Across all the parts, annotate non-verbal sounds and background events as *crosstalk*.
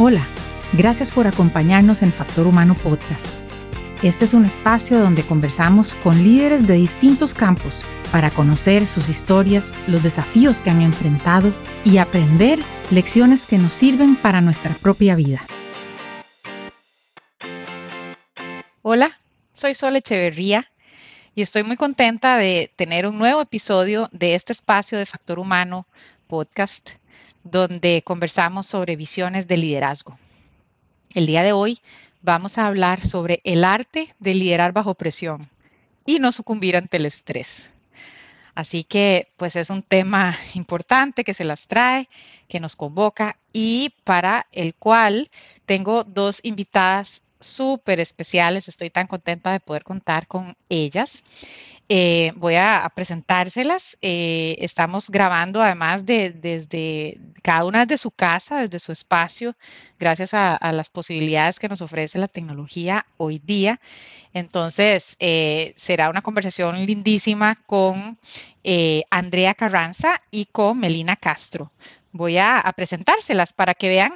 Hola, gracias por acompañarnos en Factor Humano Podcast. Este es un espacio donde conversamos con líderes de distintos campos para conocer sus historias, los desafíos que han enfrentado y aprender lecciones que nos sirven para nuestra propia vida. Hola, soy Sol Echeverría y estoy muy contenta de tener un nuevo episodio de este espacio de Factor Humano Podcast donde conversamos sobre visiones de liderazgo. El día de hoy vamos a hablar sobre el arte de liderar bajo presión y no sucumbir ante el estrés. Así que pues es un tema importante que se las trae, que nos convoca y para el cual tengo dos invitadas súper especiales. Estoy tan contenta de poder contar con ellas. Eh, voy a, presentárselas. Eh, estamos grabando además de, desde cada una de su casa, desde su espacio, gracias a, las posibilidades que nos ofrece la tecnología hoy día. Entonces, eh, será una conversación lindísima con Andrea Carranza y con Melina Castro. Voy a presentárselas para que vean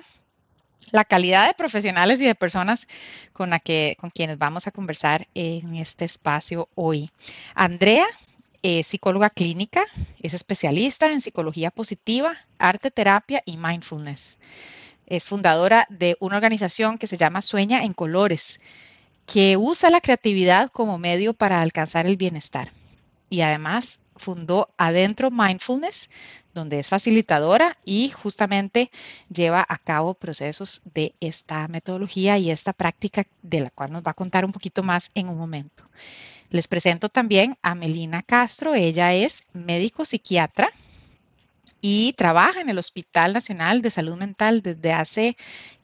la calidad de profesionales y de personas con, la que, con quienes vamos a conversar en este espacio hoy. Andrea es psicóloga clínica, es especialista en psicología positiva, arte terapia y mindfulness. Es fundadora de una organización que se llama Sueña en Colores, que usa la creatividad como medio para alcanzar el bienestar. Y además fundó Adentro Mindfulness, donde es facilitadora y justamente lleva a cabo procesos de esta metodología y esta práctica de la cual nos va a contar un poquito más en un momento. Les presento también a Melina Castro, ella es médico psiquiatra y trabaja en el Hospital Nacional de Salud Mental desde hace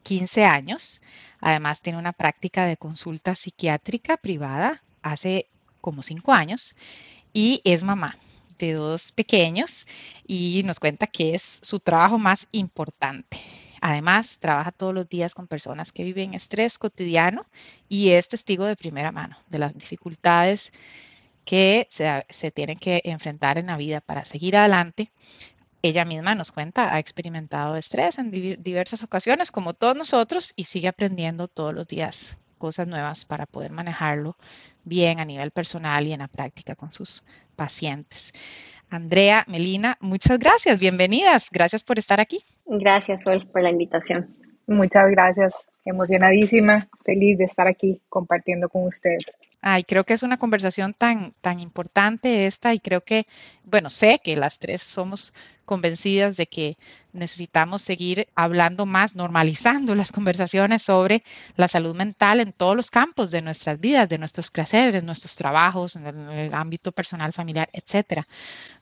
15 años. Además tiene una práctica de consulta psiquiátrica privada hace como 5 años y es mamá de dos pequeños y nos cuenta que es su trabajo más importante. Además, trabaja todos los días con personas que viven estrés cotidiano y es testigo de primera mano de las dificultades que se, tienen que enfrentar en la vida para seguir adelante. Ella misma nos cuenta, ha experimentado estrés en diversas ocasiones, como todos nosotros, y sigue aprendiendo todos los días cosas nuevas para poder manejarlo bien a nivel personal y en la práctica con sus pacientes. Andrea, Melina, muchas gracias, bienvenidas, gracias por estar aquí. Gracias, Sol, por la invitación. Muchas gracias, emocionadísima, feliz de estar aquí compartiendo con ustedes. Ay, creo que es una conversación tan, tan importante esta y creo que, bueno, sé que las tres somos convencidas de que necesitamos seguir hablando más, normalizando las conversaciones sobre la salud mental en todos los campos de nuestras vidas, de nuestros creceres, nuestros trabajos, en el, ámbito personal, familiar, etcétera,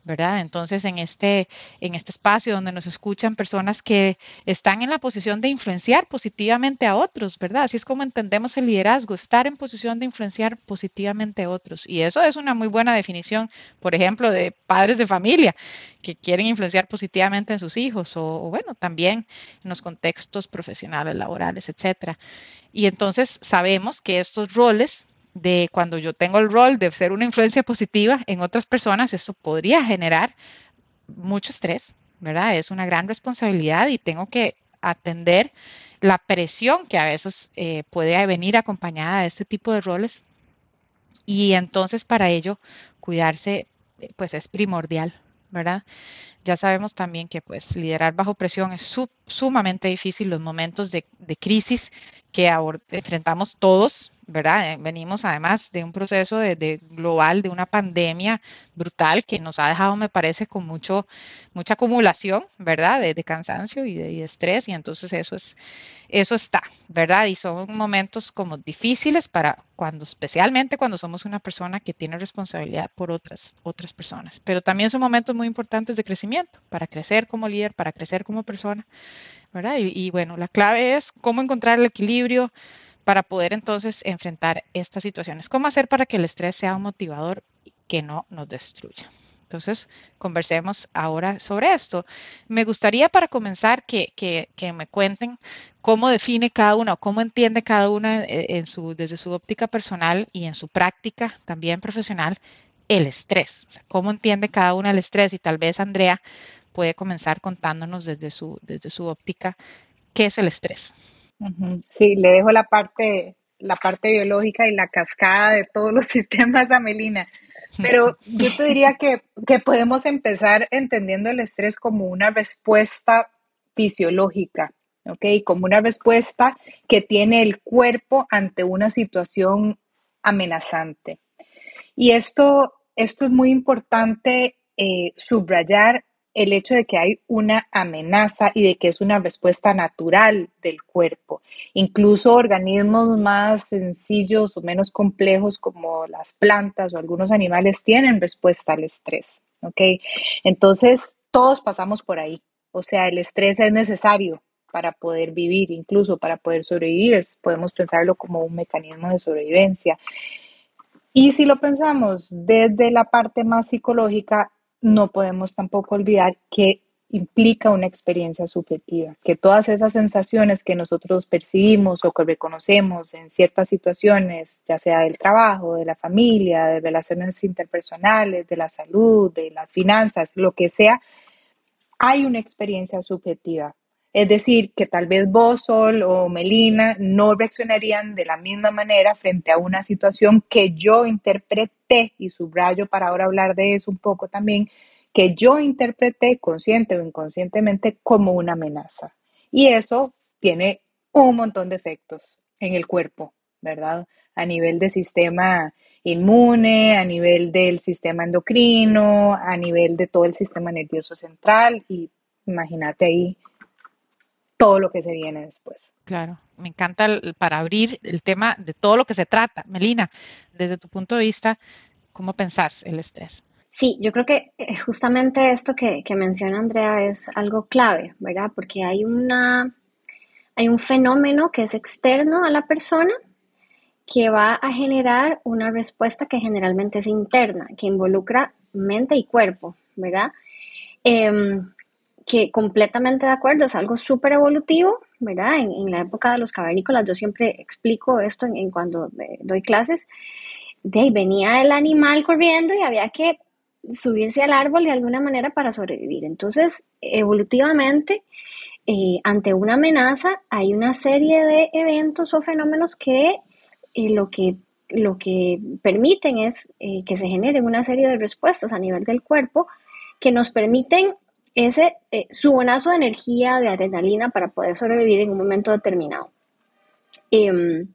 ¿verdad? Entonces, en este, en este espacio donde nos escuchan personas que están en la posición de influenciar positivamente a otros, ¿verdad? Así es como entendemos el liderazgo, estar en posición de influenciar positivamente a otros. Y eso es una muy buena definición, por ejemplo, de padres de familia que quieren influenciar positivamente en sus hijos o, bueno, también en los contextos profesionales, laborales, etcétera. Y entonces sabemos que estos roles de cuando yo tengo el rol de ser una influencia positiva en otras personas, eso podría generar mucho estrés, ¿verdad? Es una gran responsabilidad y tengo que atender la presión que a veces eh, puede venir acompañada de este tipo de roles. Y entonces para ello, cuidarse, eh, pues es primordial, ¿verdad? Ya sabemos también que pues liderar bajo presión es sumamente difícil los momentos de, de crisis que enfrentamos todos, ¿verdad? Eh, venimos además de un proceso de, global, de una pandemia brutal que nos ha dejado, me parece, con mucho, mucha acumulación, ¿verdad? De, cansancio y de, estrés y entonces eso es, eso está, ¿verdad? Y son momentos como difíciles para cuando, especialmente cuando somos una persona que tiene responsabilidad por otras, otras personas, pero también son momentos muy importantes de crecimiento, para crecer como líder, para crecer como persona, ¿verdad? Y, y bueno, la clave es cómo encontrar el equilibrio para poder entonces enfrentar estas situaciones. ¿Cómo hacer para que el estrés sea un motivador que no nos destruya? Entonces, conversemos ahora sobre esto. Me gustaría para comenzar que, me cuenten cómo define cada una o cómo entiende cada una eh, desde su óptica personal y en su práctica también profesional el estrés. cómo entiende cada una el estrés y tal vez Andrea puede comenzar contándonos desde su, desde su óptica qué es el estrés. Sí, le dejo la parte, la parte biológica y la cascada de todos los *laughs* sistemas a Melina. Pero yo te diría *laughs* que, que podemos empezar entendiendo el estrés como una respuesta fisiológica, ¿ok? Como una respuesta que tiene el cuerpo ante una situación amenazante. Y esto, esto es muy importante eh, subrayar el hecho de que hay una amenaza y de que es una respuesta natural del cuerpo. Incluso organismos más sencillos o menos complejos como las plantas o algunos animales tienen respuesta al estrés. ¿ok? Entonces, todos pasamos por ahí. O sea, el estrés es necesario para poder vivir, incluso para poder sobrevivir. podemos pensarlo como un mecanismo de sobrevivencia. Y si lo pensamos desde la parte más psicológica, no podemos tampoco olvidar que implica una experiencia subjetiva, que todas esas sensaciones que nosotros percibimos o que reconocemos en ciertas situaciones, ya sea del trabajo, de la familia, de relaciones interpersonales, de la salud, de las finanzas, lo que sea, hay una experiencia subjetiva. Es decir, que tal vez vos, o Melina no reaccionarían de la misma manera frente a una situación que yo interpreté, y subrayo para ahora hablar de eso un poco también, que yo interpreté consciente o inconscientemente como una amenaza. Y eso tiene un montón de efectos en el cuerpo, ¿verdad? A nivel del sistema inmune, a nivel del sistema endocrino, a nivel de todo el sistema nervioso central y imagínate ahí todo lo que se viene después. Claro, me encanta para abrir el tema de todo lo que se trata. Melina, desde tu punto de vista, ¿cómo pensás el estrés? Sí, yo creo que eh, justamente esto que, menciona Andrea es algo clave, ¿verdad? Porque hay, una, hay un fenómeno que es externo a la persona que va a generar una respuesta que generalmente es interna, que involucra mente y cuerpo, ¿verdad? Em, que completamente de acuerdo, es algo súper evolutivo, ¿verdad? En, la época de los cavernícolas, yo siempre explico esto en, cuando eh, doy clases, de ahí venía el animal corriendo y había que subirse al árbol de alguna manera para sobrevivir. Entonces, evolutivamente, eh, ante una amenaza, hay una serie de eventos o fenómenos que eh, lo que lo que permiten es que se generen una serie de respuestas a nivel del cuerpo que nos permiten ese eh, subonazo de energía, de adrenalina para poder sobrevivir en un momento determinado. Em,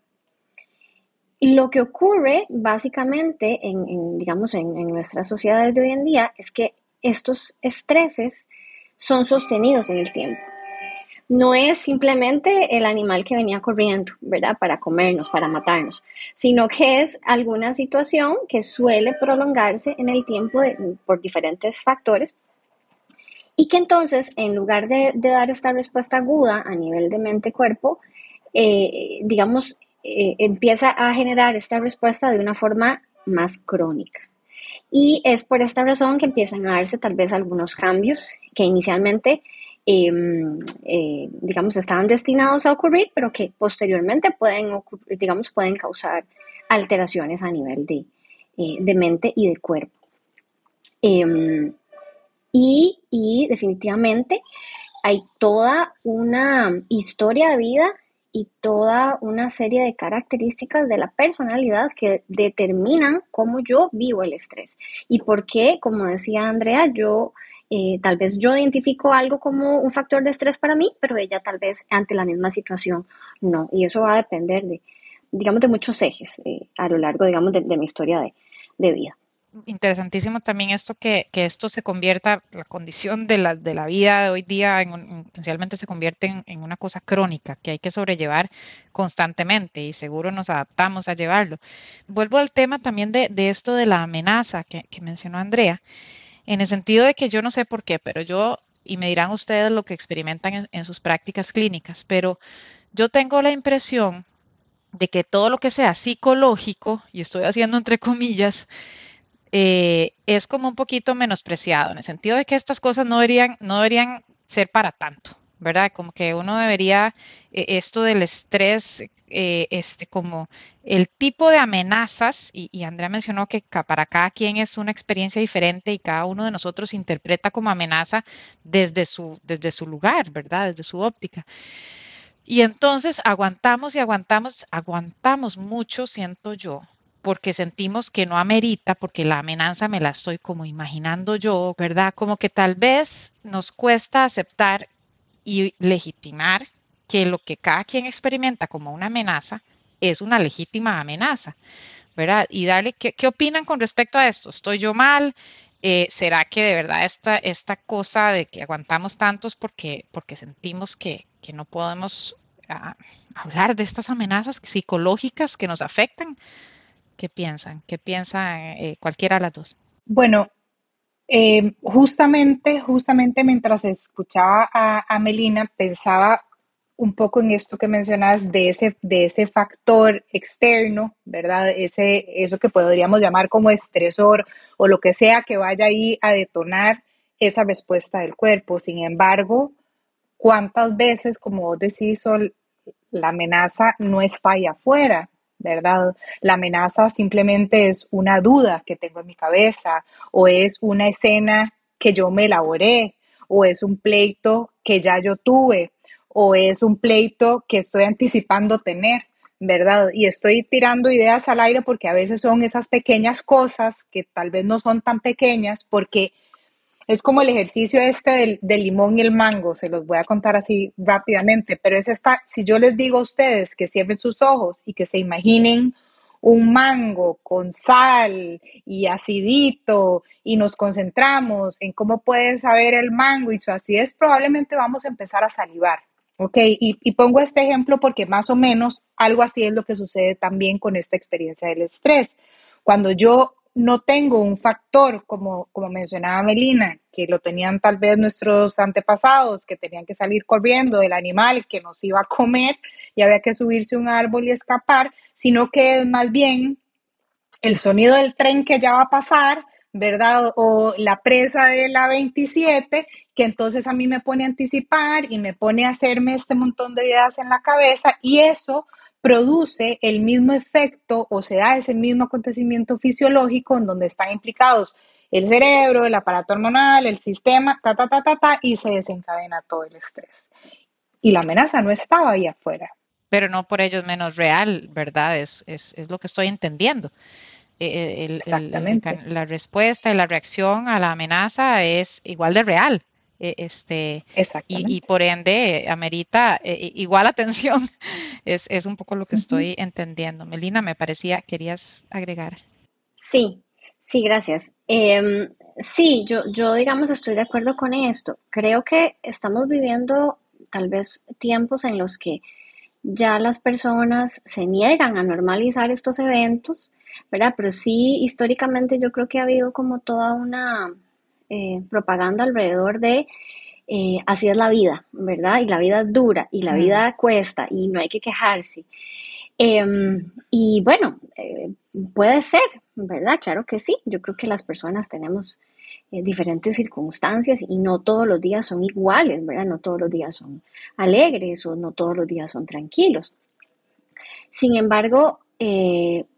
lo que ocurre básicamente en, digamos, en, nuestras sociedades de hoy en día es que estos estreses son sostenidos en el tiempo. No es simplemente el animal que venía corriendo, ¿verdad? Para comernos, para matarnos, sino que es alguna situación que suele prolongarse en el tiempo por diferentes factores y que entonces, en lugar de, dar esta respuesta aguda a nivel de mente-cuerpo, eh, digamos, eh, empieza a generar esta respuesta de una forma más crónica. Y es por esta razón que empiezan a darse tal vez algunos cambios que inicialmente, em, eh, digamos, estaban destinados a ocurrir, pero que posteriormente pueden, digamos, pueden causar alteraciones a nivel de, de mente y de cuerpo. Y, definitivamente hay toda una historia de vida y toda una serie de características de la personalidad que determinan cómo yo vivo el estrés y por qué, como decía Andrea, yo eh, tal vez yo identifico algo como un factor de estrés para mí, pero ella tal vez ante la misma situación no. Y eso va a depender de, digamos, de muchos ejes eh, a lo largo, digamos, de, mi historia de vida interesantísimo también esto que, esto se convierta, la condición de la, de la vida de hoy día, en esencialmente se convierte en, una cosa crónica que hay que sobrellevar constantemente y seguro nos adaptamos a llevarlo. Vuelvo al tema también de, esto de la amenaza que, mencionó Andrea, en el sentido de que yo no sé por qué, pero yo, y me dirán ustedes lo que experimentan en sus prácticas clínicas, pero yo tengo la impresión de que todo lo que sea psicológico, y estoy haciendo entre comillas, eh, es como un poquito menospreciado, en el sentido de que estas cosas no deberían, no deberían ser para tanto, ¿verdad? Como que uno debería, eh, esto del estrés, eh, este, como el tipo de amenazas, y, Andrea mencionó que para cada quien es una experiencia diferente y cada uno de nosotros interpreta como amenaza desde su, desde su lugar, ¿verdad? Desde su óptica. Y entonces aguantamos y aguantamos, aguantamos mucho, siento yo, porque sentimos que no amerita, porque la amenaza me la estoy como imaginando yo, ¿verdad? Como que tal vez nos cuesta aceptar y legitimar que lo que cada quien experimenta como una amenaza es una legítima amenaza, ¿verdad? Y darle, ¿qué, opinan con respecto a esto? ¿Estoy yo mal? Eh, ¿Será que de verdad esta, esta cosa de que aguantamos tantos porque, porque sentimos que, que no podemos ah, hablar de estas amenazas psicológicas que nos afectan? ¿Qué piensan? ¿Qué piensa eh, cualquiera de las dos? Bueno, eh, justamente, justamente mientras escuchaba a, a Melina, pensaba un poco en esto que mencionas de ese, de ese factor externo, ¿verdad? Ese, eso que podríamos llamar como estresor o lo que sea que vaya ahí a detonar esa respuesta del cuerpo. Sin embargo, ¿cuántas veces, como vos decís, Sol, la amenaza no está ahí afuera? ¿Verdad? La amenaza simplemente es una duda que tengo en mi cabeza o es una escena que yo me elaboré o es un pleito que ya yo tuve o es un pleito que estoy anticipando tener, ¿verdad? Y estoy tirando ideas al aire porque a veces son esas pequeñas cosas que tal vez no son tan pequeñas porque es como el ejercicio este del, limón y el mango, se los voy a contar así rápidamente, pero es esta, si yo les digo a ustedes que cierren sus ojos y que se imaginen un mango con sal y acidito y nos concentramos en cómo puede saber el mango y su acidez, probablemente vamos a empezar a salivar. ¿ok? Y, y, pongo este ejemplo porque más o menos algo así es lo que sucede también con esta experiencia del estrés. Cuando yo no tengo un factor, como, como mencionaba Melina, que lo tenían tal vez nuestros antepasados, que tenían que salir corriendo del animal que nos iba a comer y había que subirse a un árbol y escapar, sino que es más bien el sonido del tren que ya va a pasar, ¿verdad? O la presa de la 27, que entonces a mí me pone a anticipar y me pone a hacerme este montón de ideas en la cabeza y eso produce el mismo efecto o se da ese mismo acontecimiento fisiológico en donde están implicados el cerebro, el aparato hormonal, el sistema, ta, ta, ta, ta, ta, y se desencadena todo el estrés. Y la amenaza no estaba ahí afuera. Pero no por ello es menos real, ¿verdad? Es, es, es lo que estoy entendiendo. E, e, el, Exactamente. El, la respuesta y la reacción a la amenaza es igual de real. E, este, y, y, por ende amerita eh, igual atención. *laughs* Es, es, un poco lo que estoy entendiendo. Melina, me parecía, querías agregar. Sí, sí, gracias. Eh, sí, yo, yo digamos estoy de acuerdo con esto. Creo que estamos viviendo tal vez tiempos en los que ya las personas se niegan a normalizar estos eventos, ¿verdad? Pero sí, históricamente yo creo que ha habido como toda una eh, propaganda alrededor de eh, así es la vida, ¿verdad? Y la vida es dura y la vida cuesta y no hay que quejarse. Em, y bueno, eh, puede ser, ¿verdad? Claro que sí. Yo creo que las personas tenemos diferentes circunstancias y no todos los días son iguales, ¿verdad? No todos los días son alegres o no todos los días son tranquilos. Sin embargo,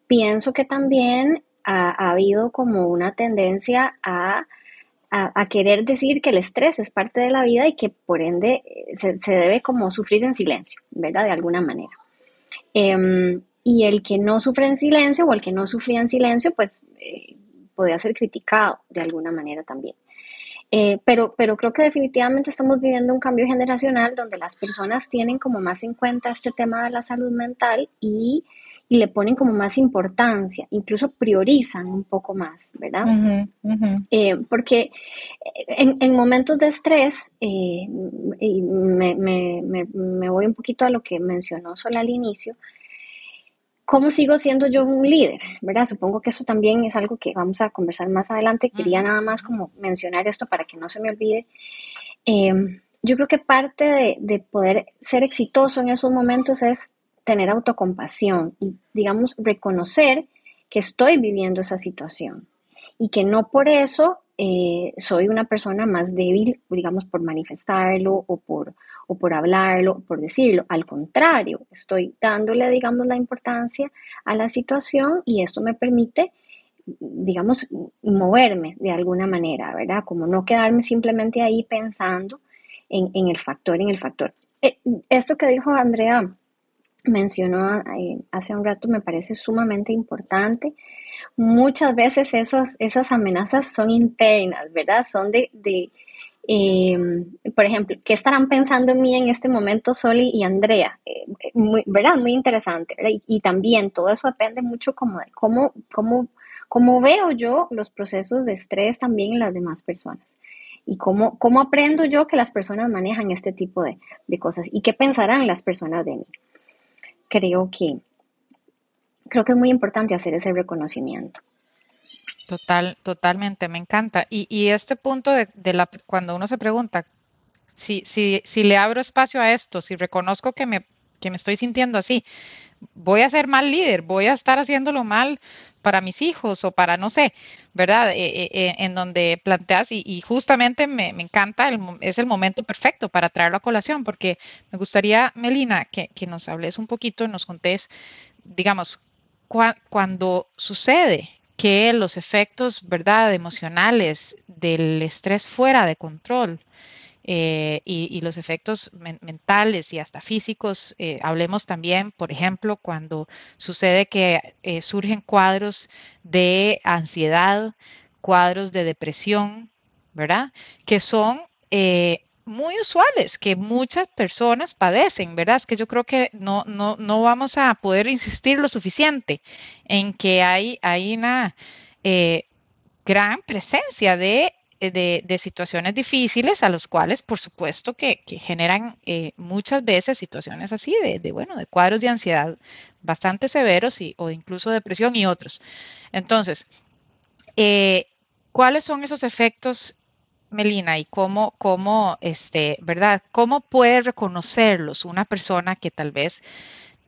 pienso que también ha, habido como una tendencia a a, querer decir que el estrés es parte de la vida y que por ende eh, se, debe como sufrir en silencio, ¿verdad? De alguna manera. Em, y el que no sufre en silencio o el que no sufría en silencio, pues eh, podría ser criticado de alguna manera también. Eh, pero, pero creo que definitivamente estamos viviendo un cambio generacional donde las personas tienen como más en cuenta este tema de la salud mental y y le ponen como más importancia, incluso priorizan un poco más, ¿verdad? Eh, porque en, momentos de estrés, eh, y me, me, voy un poquito a lo que mencionó Sol al inicio, ¿cómo sigo siendo yo un líder? ¿Verdad? Supongo que eso también es algo que vamos a conversar más adelante. Quería nada más como mencionar esto para que no se me olvide. Eh, yo creo que parte de, de, poder ser exitoso en esos momentos es tener autocompasión y, digamos, reconocer que estoy viviendo esa situación y que no por eso eh, soy una persona más débil, digamos, por manifestarlo o por, o por hablarlo, por decirlo. Al contrario, estoy dándole, digamos, la importancia a la situación y esto me permite, digamos, moverme de alguna manera, ¿verdad? Como no quedarme simplemente ahí pensando en, en el factor, en el factor. eh, esto que dijo Andrea mencionó eh, hace un rato me parece sumamente importante. Muchas veces esos, esas amenazas son internas, ¿verdad? Son de, de em, por ejemplo, ¿qué estarán pensando en mí en este momento Soli y Andrea? Eh, muy, ¿Verdad? Muy interesante. Y, también todo eso depende mucho como de cómo, cómo veo yo los procesos de estrés también en las demás personas y cómo, cómo aprendo yo que las personas manejan este tipo de, de cosas y qué pensarán las personas de mí. Creo que, creo que es muy importante hacer ese reconocimiento. Total, totalmente, me encanta. Y, y este punto de, de, la, cuando uno se pregunta, si, si, si le abro espacio a esto, si reconozco que me, que me estoy sintiendo así, voy a ser mal líder, voy a estar haciéndolo mal para mis hijos o para, no sé, ¿verdad? Eh, eh, en donde planteas y, justamente me, encanta, es el momento perfecto para traerlo a colación, porque me gustaría, Melina, que, nos hables un poquito nos contés, digamos, cuando sucede que los efectos, ¿verdad?, emocionales del estrés fuera de control, eh, y, los efectos mentales y hasta físicos. Eh, hablemos también, por ejemplo, cuando sucede que eh, surgen cuadros de ansiedad, cuadros de depresión, ¿verdad? Que son muy usuales, que muchas personas padecen, ¿verdad? Es que yo creo que no, no, no vamos a poder insistir lo suficiente en que hay, hay una gran presencia de eh, de, situaciones difíciles a los cuales, por supuesto, que, generan eh, muchas veces situaciones así de, bueno, de cuadros de ansiedad bastante severos y, o incluso depresión y otros. Entonces, eh, ¿cuáles son esos efectos, Melina, y cómo, cómo, este, verdad, cómo puede reconocerlos una persona que tal vez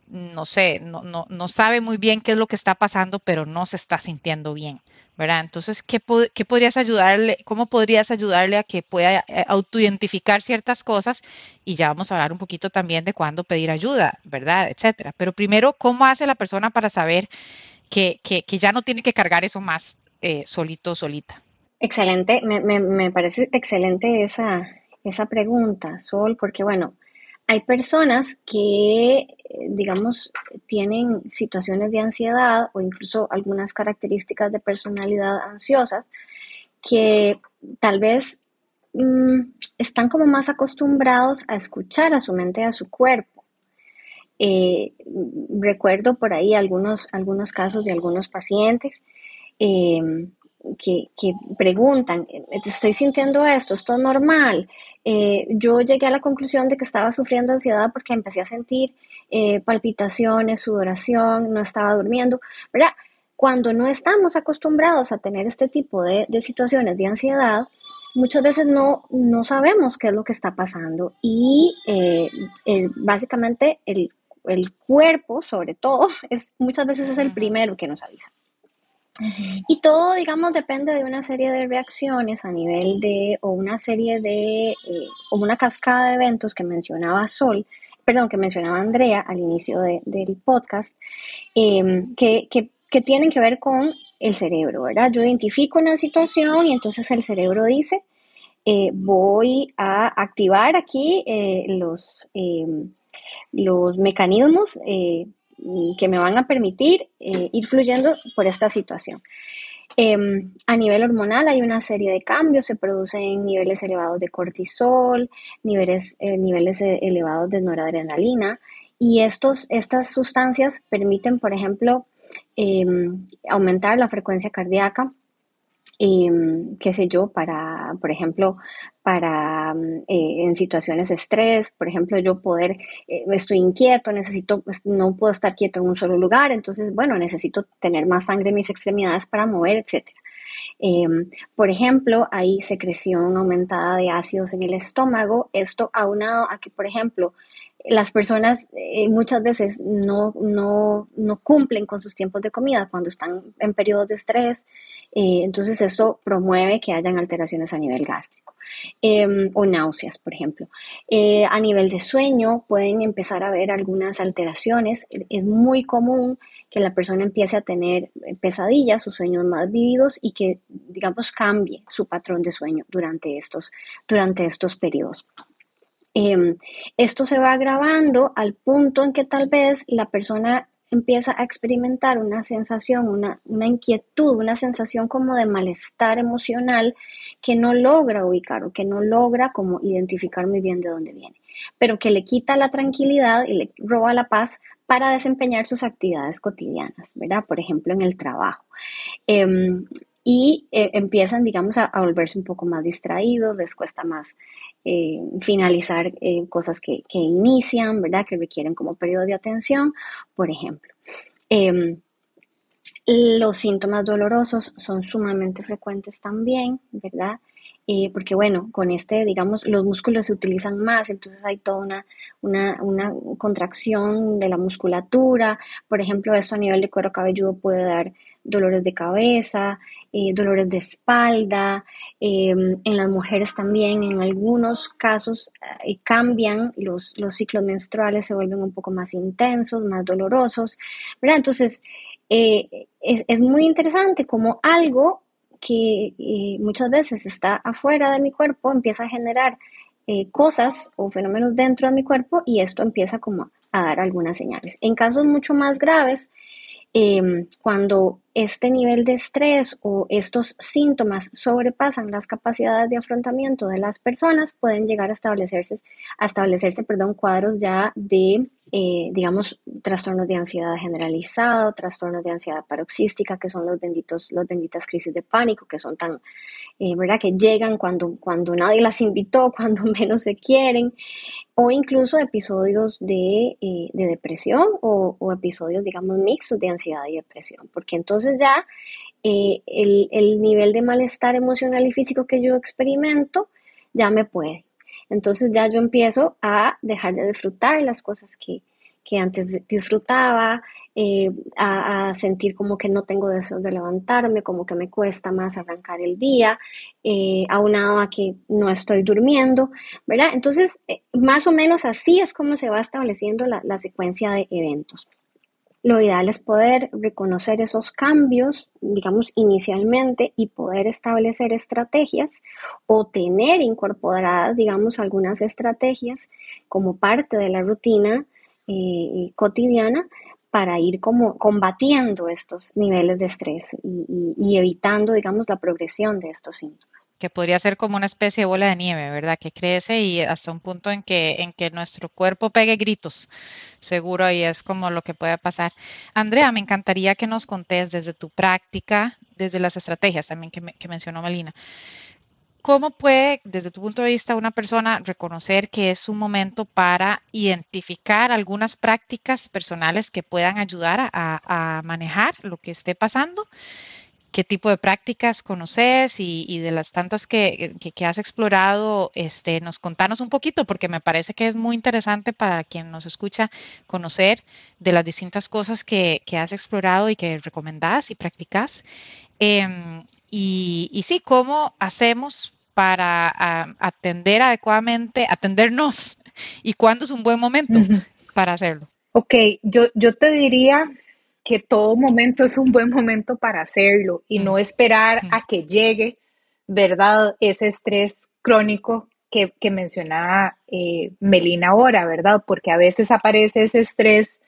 no sé, no, no, no sabe muy bien qué es lo que está pasando, pero no se está sintiendo bien? ¿Verdad? Entonces, ¿qué, ¿qué, podrías ayudarle, cómo podrías ayudarle a que pueda eh, autoidentificar ciertas cosas? Y ya vamos a hablar un poquito también de cuándo pedir ayuda, ¿verdad? Etcétera. Pero primero, ¿cómo hace la persona para saber que, que, que ya no tiene que cargar eso más eh, solito o solita? Excelente, me, me, me, parece excelente esa, esa pregunta, Sol, porque bueno, hay personas que, digamos, tienen situaciones de ansiedad o incluso algunas características de personalidad ansiosas que tal vez mmm, están como más acostumbrados a escuchar a su mente, a su cuerpo. Eh, recuerdo por ahí algunos, algunos casos de algunos pacientes eh, que, preguntan, estoy sintiendo esto, esto es normal. Eh, yo llegué a la conclusión de que estaba sufriendo ansiedad porque empecé a sentir eh, palpitaciones, sudoración, no estaba durmiendo, ¿verdad? Cuando no estamos acostumbrados a tener este tipo de, situaciones de ansiedad, muchas veces no, no sabemos qué es lo que está pasando y eh, básicamente el, el, cuerpo, sobre todo, *laughs* es, muchas veces es el primero que nos avisa. Y todo, digamos, depende de una serie de reacciones a nivel de, o una serie de, eh, o una cascada de eventos que mencionaba Sol, perdón, que mencionaba Andrea al inicio del podcast, em, que, que, que, tienen que ver con el cerebro, ¿verdad? Yo identifico una situación y entonces el cerebro dice, eh, voy a activar aquí eh, los, em, los mecanismos que me van a permitir eh, ir fluyendo por esta situación. Em, a nivel hormonal hay una serie de cambios, se producen niveles elevados de cortisol, niveles, eh, niveles eh, elevados de noradrenalina y estos, estas sustancias permiten, por ejemplo, em, aumentar la frecuencia cardíaca, Em, qué sé yo, para, por ejemplo, para mm, eh, en situaciones de estrés, por ejemplo, yo poder, eh, estoy inquieto, necesito, pues, no puedo estar quieto en un solo lugar, entonces, bueno, necesito tener más sangre en mis extremidades para mover, etcétera. Em, por ejemplo, hay secreción aumentada de ácidos en el estómago, esto aunado a que, por ejemplo, las personas eh, muchas veces no, no, no, cumplen con sus tiempos de comida cuando están en periodos de estrés, eh, entonces esto promueve que hayan alteraciones a nivel gástrico em, o náuseas, por ejemplo. Eh, a nivel de sueño pueden empezar a haber algunas alteraciones, es muy común que la persona empiece a tener pesadillas, sus sueños más vívidos y que, digamos, cambie su patrón de sueño durante estos, durante estos periodos. Em, esto se va agravando al punto en que tal vez la persona empieza a experimentar una sensación, una, inquietud, una sensación como de malestar emocional que no logra ubicar o que no logra como identificar muy bien de dónde viene, pero que le quita la tranquilidad y le roba la paz para desempeñar sus actividades cotidianas, ¿verdad? Por ejemplo, en el trabajo. Em, y eh, empiezan, digamos, a, volverse un poco más distraídos, les cuesta más eh, finalizar eh, cosas que, que, inician, ¿verdad? Que requieren como periodo de atención, por ejemplo. Em, los síntomas dolorosos son sumamente frecuentes también, ¿verdad? porque bueno, con este, digamos, los músculos se utilizan más, entonces hay toda una, una, una, contracción de la musculatura, por ejemplo, esto a nivel de cuero cabelludo puede dar dolores de cabeza, eh, dolores de espalda, em, en las mujeres también, en algunos casos eh, cambian, los, los ciclos menstruales se vuelven un poco más intensos, más dolorosos. Entonces, eh, es, es, muy interesante como algo que muchas veces está afuera de mi cuerpo empieza a generar cosas o fenómenos dentro de mi cuerpo y esto empieza como a dar algunas señales. En casos mucho más graves, cuando este nivel de estrés o estos síntomas sobrepasan las capacidades de afrontamiento de las personas, pueden llegar a establecerse, a establecerse perdón, cuadros ya de, eh, digamos, trastornos de ansiedad generalizado, trastornos de ansiedad paroxística, que son los benditos, las benditas crisis de pánico, que son tan, eh, ¿verdad?, que llegan cuando, cuando nadie las invitó, *laughs* cuando menos se quieren o incluso episodios de, eh, depresión o, episodios, digamos, mixtos de ansiedad y depresión, porque entonces ya eh, el, el, nivel de malestar emocional y físico que yo experimento ya me puede. Entonces ya yo empiezo a dejar de disfrutar las cosas que, que antes disfrutaba, eh, a, sentir como que no tengo deseos de levantarme, como que me cuesta más arrancar el día, eh, aunado a que no estoy durmiendo, ¿verdad? Entonces, eh, más o menos así es como se va estableciendo la, la secuencia de eventos. Lo ideal es poder reconocer esos cambios, digamos, inicialmente y poder establecer estrategias o tener incorporadas, digamos, algunas estrategias como parte de la rutina eh, cotidiana para ir como combatiendo estos niveles de estrés y, evitando, digamos, la progresión de estos síntomas que podría ser como una especie de bola de nieve, ¿verdad? Que crece y hasta un punto en que, en que nuestro cuerpo pegue gritos, seguro, y es como lo que puede pasar. Andrea, me encantaría que nos contés desde tu práctica, desde las estrategias también que, que mencionó Melina. ¿Cómo puede, desde tu punto de vista, una persona reconocer que es un momento para identificar algunas prácticas personales que puedan ayudar a, manejar lo que esté pasando? ¿Qué tipo de prácticas conoces y, de las tantas que, has explorado, este, nos contanos un poquito, porque me parece que es muy interesante para quien nos escucha conocer de las distintas cosas que, has explorado y que recomendás y practicas. Em, y, y sí, ¿cómo hacemos para atender adecuadamente, atendernos *laughs* y cuándo es un buen momento para hacerlo. Ok, yo, yo te diría que todo momento es un buen momento para hacerlo y no esperar a que llegue, ¿verdad? Ese estrés crónico que, mencionaba eh, Melina ahora, ¿verdad? Porque a veces aparece ese estrés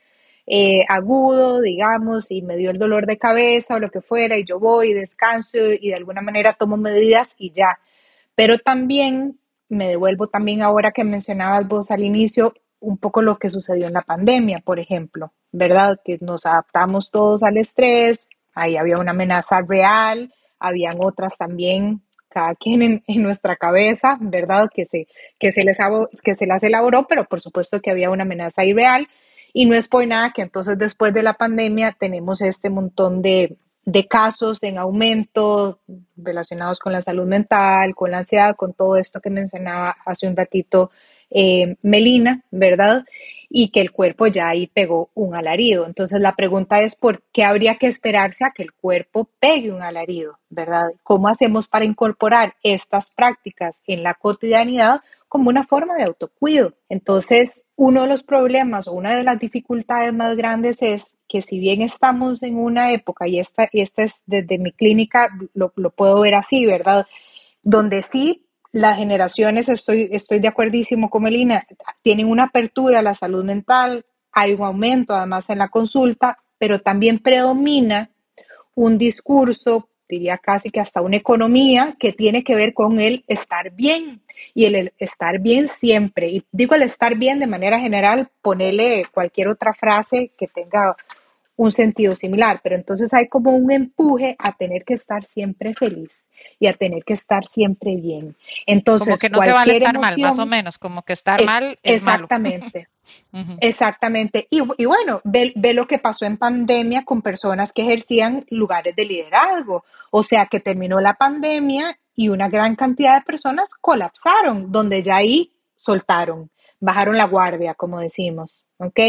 eh, agudo, digamos, y me dio el dolor de cabeza o lo que fuera, y yo voy, descanso y de alguna manera tomo medidas y ya. Pero también me devuelvo también ahora que mencionabas vos al inicio un poco lo que sucedió en la pandemia, por ejemplo, ¿verdad? Que nos adaptamos todos al estrés, ahí había una amenaza real, habían otras también, cada quien en, nuestra cabeza, ¿verdad? Que se, que, se les, que se las elaboró, pero por supuesto que había una amenaza irreal. Y no es por nada que entonces después de la pandemia tenemos este montón de, de casos en aumento relacionados con la salud mental, con la ansiedad, con todo esto que mencionaba hace un ratito eh, Melina, ¿verdad? Y que el cuerpo ya ahí pegó un alarido. Entonces la pregunta es, ¿por qué habría que esperarse a que el cuerpo pegue un alarido, ¿verdad? ¿Cómo hacemos para incorporar estas prácticas en la cotidianidad como una forma de autocuido? Entonces, uno de los problemas o una de las dificultades más grandes es que si bien estamos en una época, y esta, y esta es desde mi clínica, lo, lo puedo ver así, ¿verdad? Donde sí las generaciones, estoy, estoy de acuerdísimo con Melina, tienen una apertura a la salud mental, hay un aumento además en la consulta, pero también predomina un discurso, diría casi que hasta una economía que tiene que ver con el estar bien y el, estar bien siempre. Y digo el estar bien de manera general, ponerle cualquier otra frase que tenga un sentido similar, pero entonces hay como un empuje a tener que estar siempre feliz y a tener que estar siempre bien. Entonces, como que no se vale estar mal, más o menos, como que estar mal es exactamente, *laughs* exactamente. Y, y bueno, ve, ve, lo que pasó en pandemia con personas que ejercían lugares de liderazgo, o sea, que terminó la pandemia y una gran cantidad de personas colapsaron, donde ya ahí soltaron, bajaron la guardia, como decimos. ¿ok?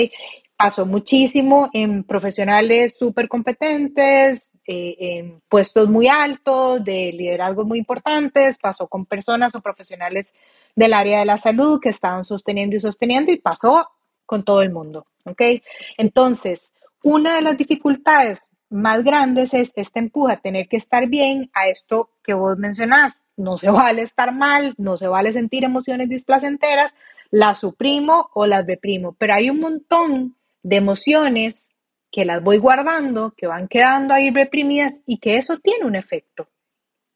Pasó muchísimo en profesionales súper competentes, eh, en puestos muy altos, de liderazgo muy importantes, pasó con personas o profesionales del área de la salud que estaban sosteniendo y sosteniendo y pasó con todo el mundo, ¿ok? Entonces, una de las dificultades más grandes es este empuje a tener que estar bien a esto que vos mencionás. No se *laughs* vale estar mal, no se vale sentir emociones displacenteras, las suprimo o las deprimo, pero hay un montón de emociones que las voy guardando, que van quedando ahí reprimidas y que eso tiene un efecto.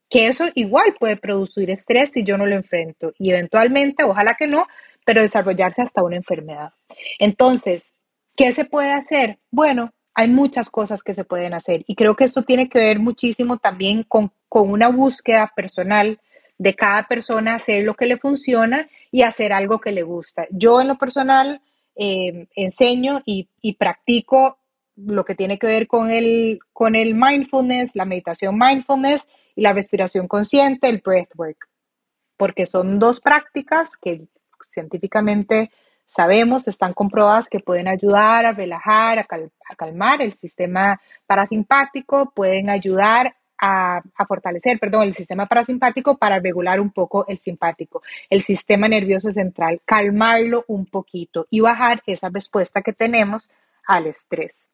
Que eso igual puede producir estrés si yo no lo enfrento y eventualmente, ojalá que no, pero desarrollarse hasta una enfermedad. Entonces, ¿qué se puede hacer? Bueno, hay muchas cosas que se pueden hacer y creo que eso tiene que ver muchísimo también con, con una búsqueda personal de cada persona, hacer lo que le funciona y hacer algo que le gusta. Yo en lo personal, Em, enseño y, practico lo que tiene que ver con el, con el mindfulness, la meditación mindfulness y la respiración consciente, el breathwork, porque son dos prácticas que científicamente sabemos, están comprobadas que pueden ayudar a relajar, a calmar el sistema parasimpático, pueden ayudar a, fortalecer, perdón, el sistema parasimpático para regular un poco el simpático, el sistema nervioso central, calmarlo un poquito y bajar esa respuesta que tenemos al estrés.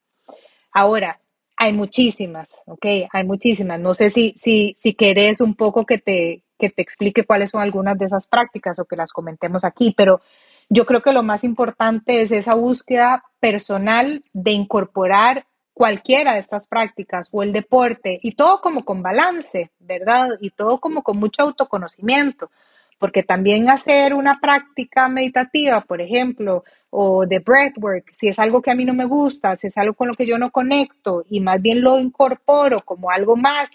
Ahora, hay muchísimas, ¿ok? Hay muchísimas. No sé si, si, si querés un poco que te, que te explique cuáles son algunas de esas prácticas o que las comentemos aquí, pero yo creo que lo más importante es esa búsqueda personal de incorporar cualquiera de estas prácticas o el deporte y todo como con balance, ¿verdad? Y todo como con mucho autoconocimiento, porque también hacer una práctica meditativa, por ejemplo, o de breathwork, si es algo que a mí no me gusta, si es algo con lo que yo no conecto y más bien lo incorporo como algo más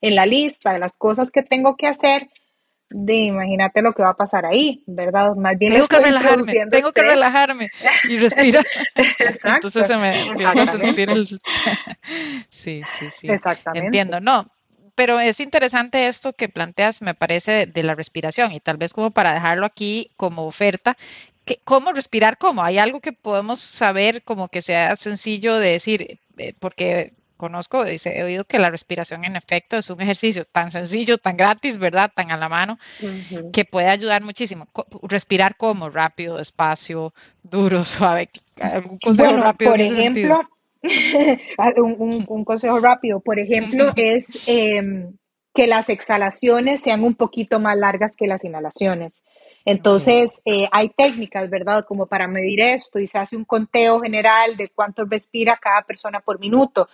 en la lista de las cosas que tengo que hacer, de imagínate lo que va a pasar ahí, ¿verdad? Más bien tengo que relajarme, tengo que relajarme y respirar. *laughs* Exacto. Entonces se me empieza a sentir el... *laughs* sí, sí, sí. Exactamente. Entiendo, no, pero es interesante esto que planteas, me parece, de la respiración y tal vez como para dejarlo aquí como oferta, que, ¿cómo respirar? ¿Cómo? ¿Hay algo que podemos saber como que sea sencillo de decir? Eh, porque conozco, dice, he oído que la respiración en efecto es un ejercicio tan sencillo, tan gratis, ¿verdad? Tan a la mano, que puede ayudar muchísimo. Respirar como rápido, despacio, duro, *laughs* suave. ¿Algún consejo rápido? Por ejemplo, *laughs* ah, un, consejo rápido, por ejemplo, es em, que las exhalaciones sean un poquito más largas que las inhalaciones. Entonces, eh, hay técnicas, ¿verdad? Como para medir esto y se hace un conteo general de cuánto respira cada persona por minuto.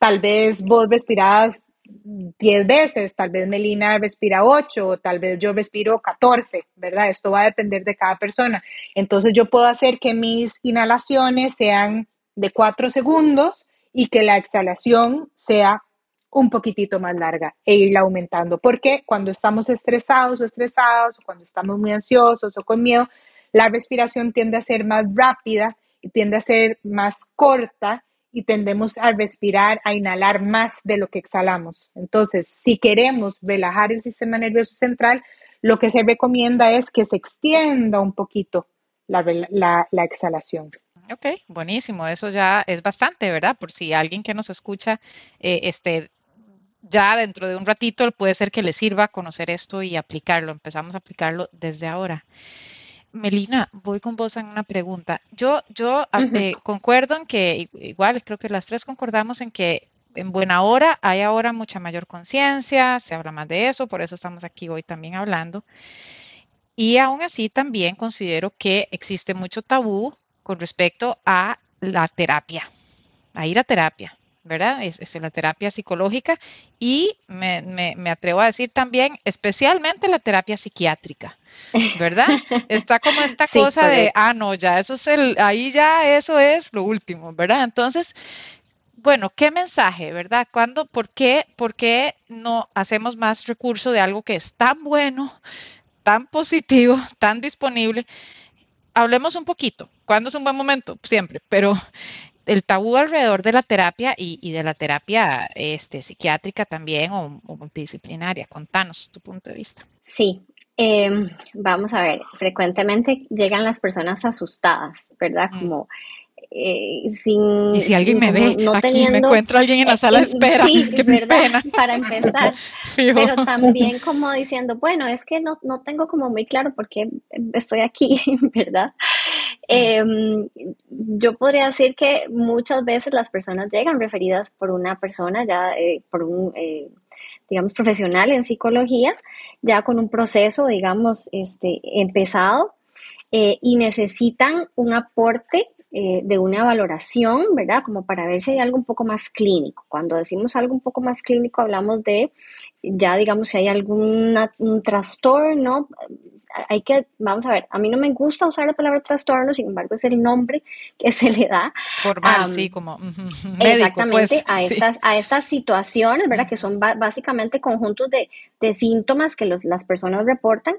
Tal vez vos respirás 10 veces, tal vez Melina respira 8, tal vez yo respiro 14, ¿verdad? Esto va a depender de cada persona. Entonces yo puedo hacer que mis inhalaciones sean de 4 segundos y que la exhalación sea un poquitito más larga e irla aumentando. Porque cuando estamos estresados o estresados, cuando estamos muy ansiosos o con miedo, la respiración tiende a ser más rápida y tiende a ser más corta y tendemos a respirar, a inhalar más de lo que exhalamos. Entonces, si queremos relajar el sistema nervioso central, lo que se recomienda es que se extienda un poquito la, exhalación. Ok, buenísimo. Eso ya es bastante, ¿verdad? Por si alguien que nos escucha, eh, este, ya dentro de un ratito puede ser que le sirva conocer esto y aplicarlo. Empezamos a aplicarlo desde ahora. Melina, voy con vos en una pregunta. Yo, yo ah, eh, concuerdo en que, igual, creo que las tres concordamos en que en buena hora, hay ahora mucha mayor conciencia, se habla más de eso, por eso estamos aquí hoy también hablando. Y aún así también considero que existe mucho tabú con respecto a la terapia, a ir a terapia, ¿verdad? Es, es la terapia psicológica y me, me, me, atrevo a decir también, especialmente la terapia psiquiátrica, ¿verdad? Está como esta *laughs* sí, cosa de, ah, no, ya eso es el, ahí ya eso es lo último, ¿verdad? Entonces, bueno, ¿qué mensaje, verdad? ¿Cuándo, por qué, por qué no hacemos más recurso de algo que es tan bueno, tan positivo, tan disponible? Hablemos un poquito. ¿Cuándo es un buen momento? Siempre, pero el tabú alrededor de la terapia y, y de la terapia este, psiquiátrica también o, o, multidisciplinaria. Contanos tu punto de vista. Sí, eh, vamos a ver, frecuentemente llegan las personas asustadas, ¿verdad? Como eh, sin... Y si alguien me ve, no aquí teniendo, me encuentro alguien en la sala de espera, sí, *laughs* qué verdad, pena. para empezar. *laughs* Pero también como diciendo, bueno, es que no, no tengo como muy claro por qué estoy aquí, *laughs* ¿verdad? Eh, yo podría decir que muchas veces las personas llegan referidas por una persona, ya eh, por un, eh, digamos, profesional en psicología, ya con un proceso, digamos, este, empezado eh, y necesitan un aporte eh, de una valoración, ¿verdad? Como para ver si hay algo un poco más clínico. Cuando decimos algo un poco más clínico, hablamos de ya, digamos, si hay algún un trastorno, hay que, vamos a ver, a mí no me gusta usar la palabra trastorno, sin embargo es el nombre que se le da. Formal, um, sí, como *laughs* médico, exactamente, pues, a, sí. estas, a estas situaciones, ¿verdad? Que son básicamente conjuntos de, de síntomas que los, las personas reportan,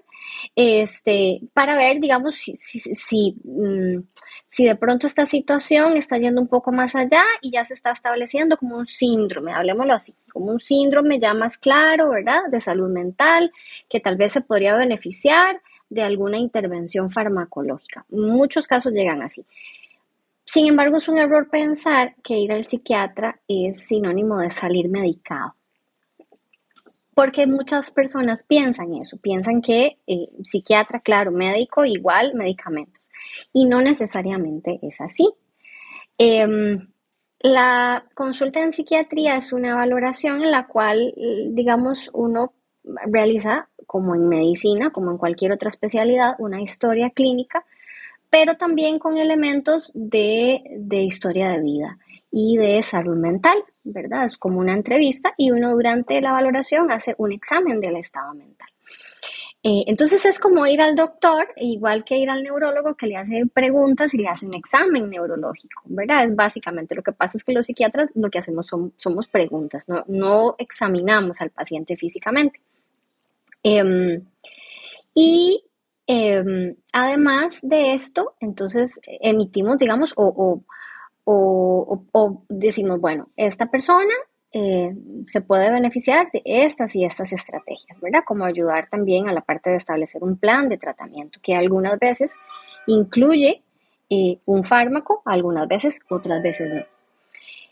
este, para ver, digamos, si, si, si, um, si de pronto esta situación está yendo un poco más allá y ya se está estableciendo como un síndrome, hablemoslo así, como un síndrome ya más claro, ¿verdad? De salud mental, que tal vez se podría beneficiar de alguna intervención farmacológica. Muchos casos llegan así. Sin embargo, es un error pensar que ir al psiquiatra es sinónimo de salir medicado. Porque muchas personas piensan eso, piensan que eh, psiquiatra, claro, médico igual medicamentos. Y no necesariamente es así. Eh, la consulta en psiquiatría es una valoración en la cual, digamos, uno realiza, como en medicina, como en cualquier otra especialidad, una historia clínica, pero también con elementos de, de historia de vida y de salud mental, ¿verdad? Es como una entrevista y uno durante la valoración hace un examen del estado mental. Eh, entonces es como ir al doctor, igual que ir al neurólogo que le hace preguntas y le hace un examen neurológico, ¿verdad? Es básicamente lo que pasa es que los psiquiatras lo que hacemos son, somos preguntas, no, no, examinamos al paciente físicamente. Eh, y eh, además de esto, entonces emitimos, digamos, o, o, o decimos, bueno, esta persona eh, se puede beneficiar de estas y estas estrategias, ¿verdad? Como ayudar también a la parte de establecer un plan de tratamiento que algunas veces incluye eh, un fármaco, algunas veces, otras veces no.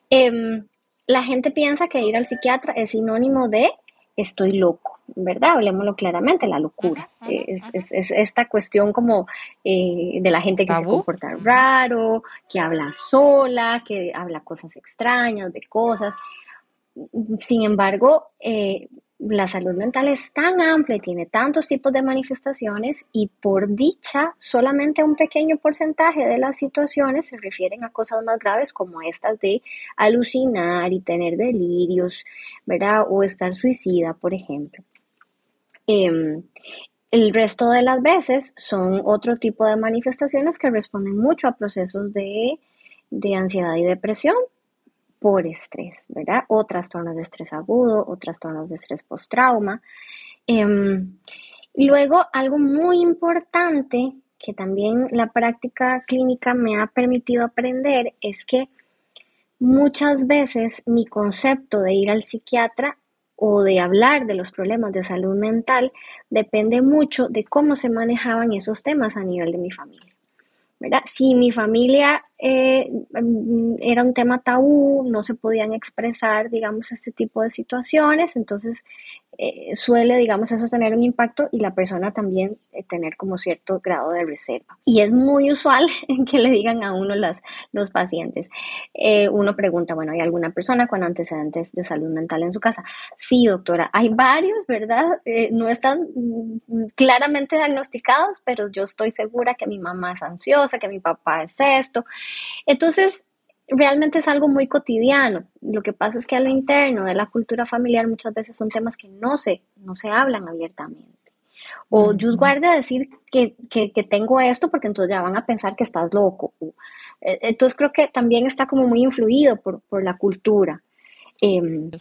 Eh, la gente piensa que ir al psiquiatra es sinónimo de estoy loco, ¿verdad? Hablemoslo claramente, la locura. Es, es, es, esta cuestión como eh, de la gente que ¿Tabú? se comporta raro, que habla sola, que habla cosas extrañas, de cosas. Sin embargo, eh, la salud mental es tan amplia y tiene tantos tipos de manifestaciones y por dicha solamente un pequeño porcentaje de las situaciones se refieren a cosas más graves como estas de alucinar y tener delirios, ¿verdad? O estar suicida, por ejemplo. Eh, el resto de las veces son otro tipo de manifestaciones que responden mucho a procesos de, de ansiedad y depresión, por estrés, ¿verdad? O trastornos de estrés agudo o trastornos de estrés post-trauma. Eh, luego, algo muy importante que también la práctica clínica me ha permitido aprender es que muchas veces mi concepto de ir al psiquiatra o de hablar de los problemas de salud mental depende mucho de cómo se manejaban esos temas a nivel de mi familia. ¿verdad? Si mi familia eh, mm, era un tema tabú, no se podían expresar, digamos, este tipo de situaciones, entonces eh, suele, digamos, eso tener un impacto y la persona también eh, tener como cierto grado de reserva. Y es muy usual *laughs* que le digan a uno las, los pacientes. uno pregunta, bueno, ¿hay alguna persona con antecedentes de salud mental en su casa? Sí, doctora, hay varios, ¿verdad? no están mm, claramente diagnosticados, pero yo estoy segura que mi mamá es ansiosa, que mi papá es esto. Entonces, realmente es algo muy cotidiano. Lo que pasa es que a lo interno de la cultura familiar muchas veces son temas que no se, no se hablan abiertamente. O yo guarde decir que, tengo esto porque entonces ya van a pensar que estás loco. Eh, entonces creo que también está como muy influido por, la cultura. Em,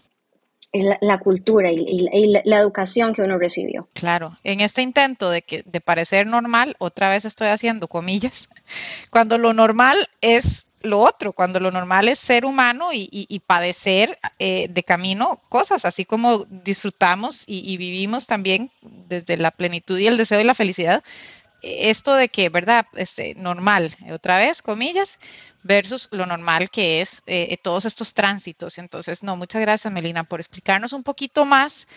la, cultura y, la, educación que uno recibió. Claro, en este intento de, que, de parecer normal, otra vez estoy haciendo comillas, *laughs* cuando lo normal es lo otro, cuando lo normal es ser humano y, padecer eh, de camino cosas, así como disfrutamos y, vivimos también desde la plenitud y el deseo y la felicidad, esto de que, ¿verdad? Este, normal, otra vez, comillas, versus lo normal que es eh, todos estos tránsitos. Entonces, no, muchas gracias, Melina, por explicarnos un poquito más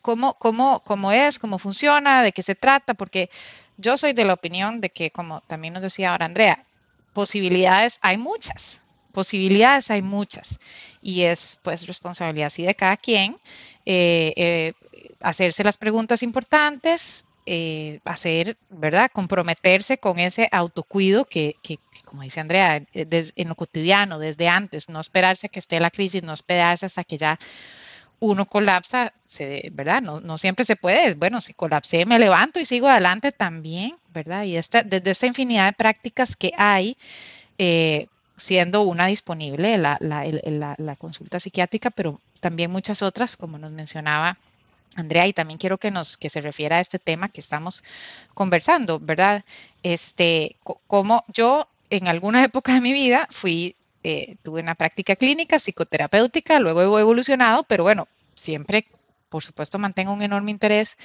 cómo, cómo, cómo es, cómo funciona, de qué se trata, porque yo soy de la opinión de que, como también nos decía ahora Andrea, posibilidades hay muchas, posibilidades hay muchas, y es pues responsabilidad así de cada quien eh, eh, hacerse las preguntas importantes, eh, hacer, ¿verdad? Comprometerse con ese autocuido que, que como dice Andrea, eh, en lo cotidiano, desde antes, no esperarse a que esté la crisis, no esperarse hasta que ya uno colapsa, se, ¿verdad? No, no, siempre se puede. Bueno, si colapsé, me levanto y sigo adelante también, ¿verdad? Y esta, desde esta infinidad de prácticas que hay, eh, siendo una disponible la, la, la, la, consulta psiquiátrica, pero también muchas otras, como nos mencionaba Andrea, y también quiero que nos que se refiera a este tema que estamos conversando, ¿verdad? Este, como yo en alguna *laughs* época de mi vida fui, eh, tuve una práctica clínica psicoterapéutica, luego he evolucionado, pero bueno, siempre por supuesto, mantengo un enorme interés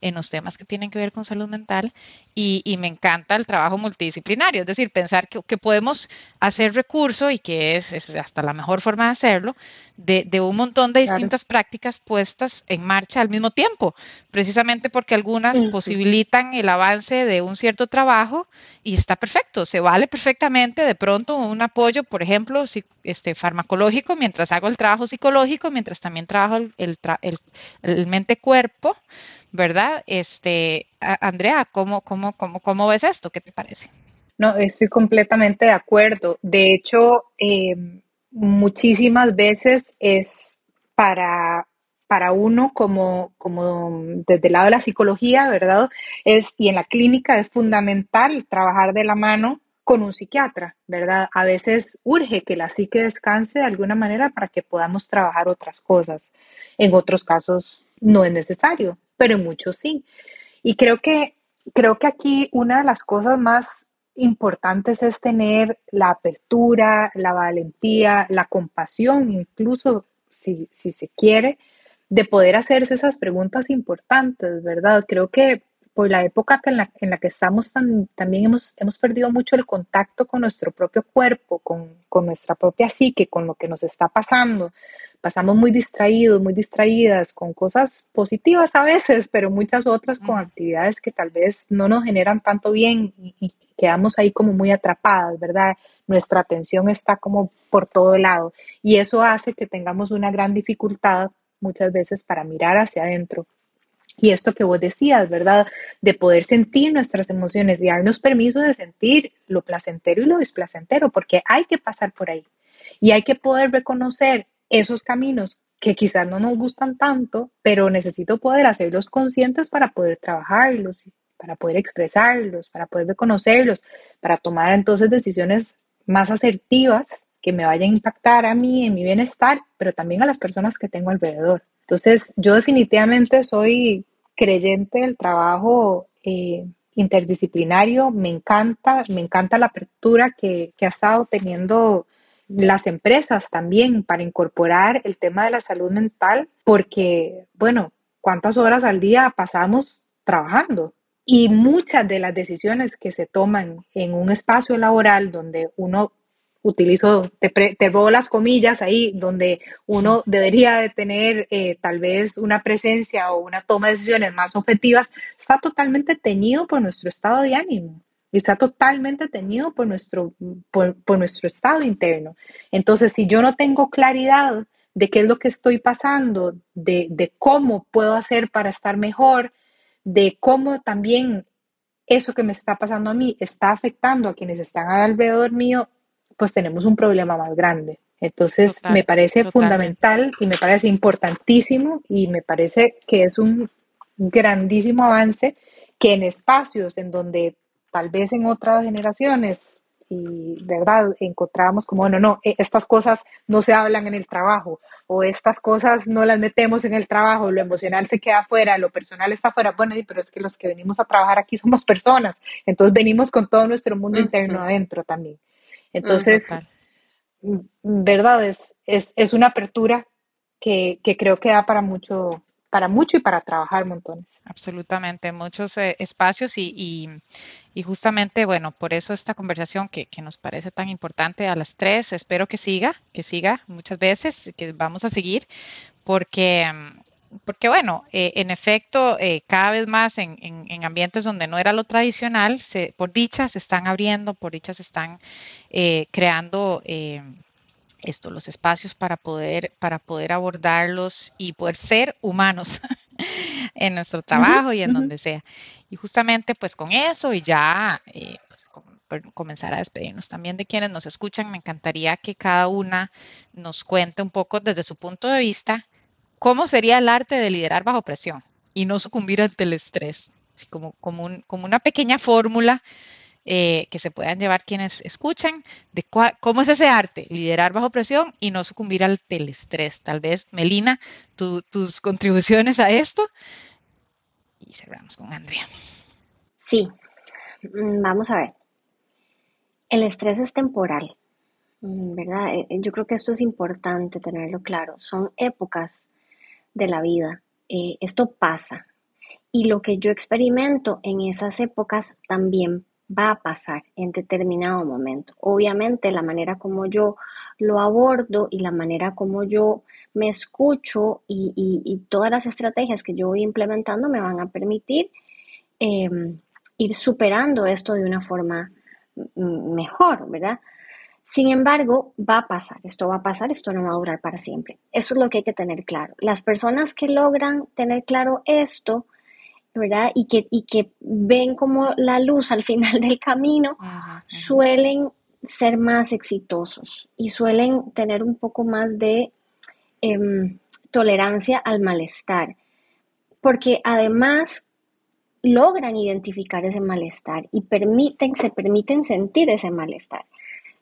en los temas que tienen que ver con salud mental y, me encanta el trabajo multidisciplinario, es decir, pensar que, podemos hacer recurso y que es, hasta la mejor forma de hacerlo, de, un montón de distintas prácticas puestas en marcha al mismo tiempo, precisamente porque algunas posibilitan el avance de un cierto trabajo y está perfecto, se vale perfectamente de pronto un apoyo, por ejemplo, este, farmacológico mientras hago el trabajo psicológico, mientras también trabajo el, el, el mente-cuerpo, ¿verdad? Este, Andrea, ¿cómo, cómo, cómo, cómo ves esto? ¿Qué te parece? No, estoy completamente de acuerdo. De hecho, em, muchísimas veces es para, para uno como, como desde el lado de la psicología, ¿verdad? Es, y en la clínica es fundamental trabajar de la mano con un psiquiatra, ¿verdad? A veces urge que la psique descanse de alguna manera para que podamos trabajar otras cosas. En otros casos no es necesario, pero en muchos sí. Y creo que, creo que aquí una de las cosas más importantes es tener la apertura, la valentía, la compasión, incluso si, si se quiere, de poder hacerse esas preguntas importantes, ¿verdad? Creo que por la época en la, en la que estamos también hemos, hemos perdido mucho el contacto con nuestro propio cuerpo, con, con nuestra propia psique, con lo que nos está pasando pasamos muy distraídos, muy distraídas con cosas positivas a veces, pero muchas otras con actividades que tal vez no nos generan tanto bien y, quedamos ahí como muy atrapadas, ¿verdad? Nuestra atención está como por todo lado y eso hace que tengamos una gran dificultad muchas veces para mirar hacia adentro. Y esto que vos decías, ¿verdad? De poder sentir nuestras emociones y darnos permiso de sentir lo placentero y lo displacentero, porque hay que pasar por ahí. Y hay que poder reconocer esos caminos que quizás no nos gustan tanto, pero necesito poder hacerlos conscientes para poder trabajarlos, para poder expresarlos, para poder reconocerlos, para tomar entonces decisiones más asertivas que me vayan a impactar a mí, en mi bienestar, pero también a las personas que tengo alrededor. Entonces, yo definitivamente soy creyente del trabajo eh, interdisciplinario, me encanta, me encanta la apertura que, que ha estado teniendo las empresas también para incorporar el tema de la salud mental, porque, bueno, ¿cuántas horas al día pasamos trabajando? y muchas de las decisiones que se toman en un espacio laboral donde uno utilizo, te, te robo las comillas ahí, donde uno debería de tener eh, tal vez una presencia o una toma de decisiones más objetivas, está totalmente teñido por nuestro estado de ánimo y está totalmente teñido por nuestro, por, nuestro estado interno. Entonces, si yo no tengo claridad de qué es lo que estoy pasando, de cómo puedo hacer para estar mejor, de cómo también eso que me está pasando a mí está afectando a quienes están alrededor mío, pues tenemos un problema más grande. Entonces, me parece fundamental y me parece importantísimo y me parece que es un grandísimo avance que en espacios en donde tal vez en otras generaciones y verdad encontrábamos como, bueno, no, e, estas cosas no se hablan en el trabajo o estas cosas no las metemos en el trabajo, lo emocional se queda afuera, lo personal está afuera, bueno, pero es que los que venimos a trabajar aquí *laughs* somos personas, entonces venimos con todo nuestro mundo interno adentro también. Entonces, mm, verdad, es, es, es, una apertura que, que creo que da para mucho, para mucho y para trabajar montones. Absolutamente, muchos eh, espacios y, y, justamente, bueno, por eso esta conversación que, que, nos parece tan importante a las tres, espero que siga, que siga muchas veces, que vamos a seguir, porque, porque bueno, eh, en efecto, eh, cada vez más en, en, ambientes donde no era lo tradicional, se, por dicha se están abriendo, por dicha se están creando esto, los espacios para poder, para poder abordarlos y poder ser humanos *laughs* en nuestro trabajo y en donde sea. Y justamente pues con eso y ya eh, pues, comenzar a despedirnos también de quienes nos escuchan, me encantaría que cada una nos cuente un poco desde su punto de vista cómo sería el arte de liderar bajo presión y no sucumbir ante el estrés, como, una pequeña fórmula eh, que se puedan llevar quienes escuchan de cómo es ese arte, liderar bajo presión y no sucumbir al telestrés. Tal vez, Melina, tus contribuciones a esto. Y cerramos con Andrea. Sí, mm, vamos a ver. El estrés es temporal, mm, ¿verdad? Eh, eh, yo creo que esto es importante tenerlo claro. Son épocas de la vida. esto pasa. Y lo que yo experimento en esas épocas también va a pasar en determinado momento. Obviamente la manera como yo lo abordo y la manera como yo me escucho y, todas las estrategias que yo voy implementando me van a permitir em, ir superando esto de una forma mejor, ¿verdad? Sin embargo, va a pasar, esto va a pasar, esto no va a durar para siempre. Eso es lo que hay que tener claro. Las personas que logran tener claro esto, ¿verdad? Y que, y que ven como la luz al final *laughs* del camino, suelen ser más exitosos y suelen tener un poco más de em, tolerancia al malestar, porque además logran identificar ese malestar y permiten, se permiten sentir ese malestar.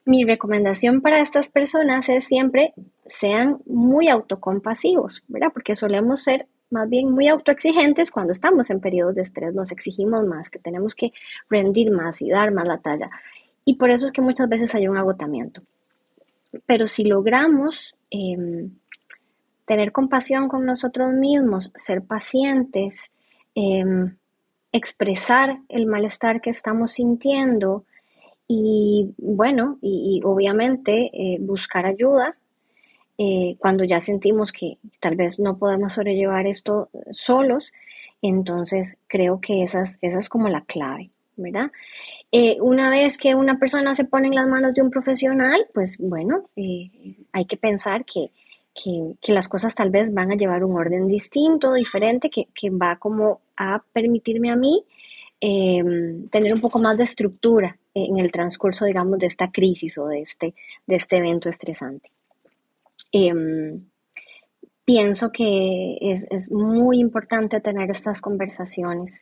Mi recomendación para estas personas es siempre sean muy autocompasivos, ¿verdad? Porque solemos ser más bien muy autoexigentes cuando estamos en periodos de estrés, nos exigimos más, que tenemos que rendir más y dar más la talla. Y por eso es que muchas veces hay un agotamiento. Pero si logramos em, tener compasión con nosotros mismos, ser pacientes, em, expresar el malestar que estamos sintiendo y bueno, y, obviamente eh, buscar ayuda, eh, cuando ya sentimos que tal vez no podemos sobrellevar esto solos, entonces creo que esa es, esa es como la clave, ¿verdad? Eh, una vez que una persona se pone en las manos de un profesional, pues bueno, eh, hay que pensar que, que, las cosas tal vez van a llevar un orden distinto, diferente, que, que va como a permitirme a mí em, tener un poco más de estructura en el transcurso, digamos, de esta crisis o de este, de este evento estresante. Em, pienso que es, muy importante tener estas conversaciones